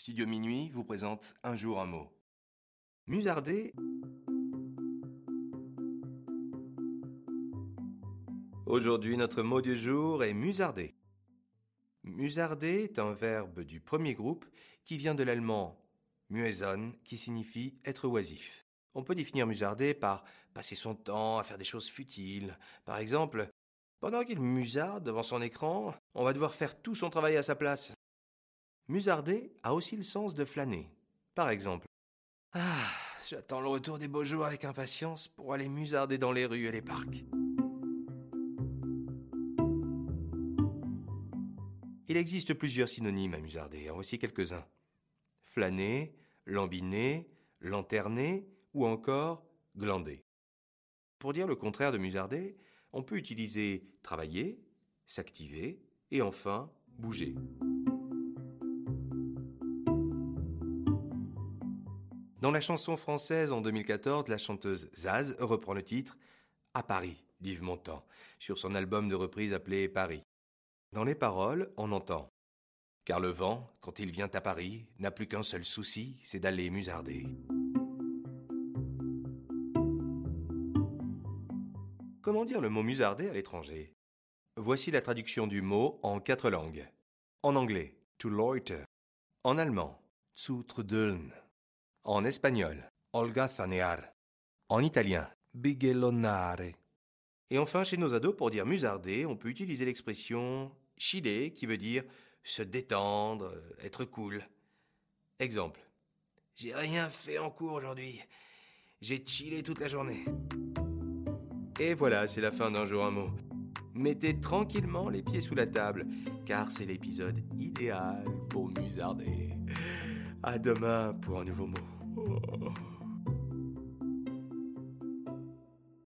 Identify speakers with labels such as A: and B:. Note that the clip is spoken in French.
A: Studio Minuit vous présente un jour un mot. Musarder. Aujourd'hui, notre mot du jour est musarder. Musarder est un verbe du premier groupe qui vient de l'allemand mueson, qui signifie être oisif. On peut définir musarder par passer son temps à faire des choses futiles. Par exemple, pendant qu'il musarde devant son écran, on va devoir faire tout son travail à sa place. Musarder a aussi le sens de flâner. Par exemple, Ah, j'attends le retour des beaux jours avec impatience pour aller musarder dans les rues et les parcs. Il existe plusieurs synonymes à musarder, en voici quelques-uns. Flâner, lambiner, lanterner ou encore glander. Pour dire le contraire de musarder, on peut utiliser travailler, s'activer et enfin bouger. Dans la chanson française en 2014, la chanteuse Zaz reprend le titre À Paris d'Yves Montand sur son album de reprise appelé Paris. Dans les paroles, on entend Car le vent, quand il vient à Paris, n'a plus qu'un seul souci, c'est d'aller musarder. Comment dire le mot musarder à l'étranger? Voici la traduction du mot en quatre langues. En anglais, to loiter. En allemand, zu trudeln. En espagnol, holgazanear. En italien, bigelonare. Et enfin, chez nos ados, pour dire musarder, on peut utiliser l'expression chiller qui veut dire se détendre, être cool. Exemple. J'ai rien fait en cours aujourd'hui. J'ai chillé toute la journée. Et voilà, c'est la fin d'un jour un mot. Mettez tranquillement les pieds sous la table, car c'est l'épisode idéal pour musarder. À demain pour un nouveau mot.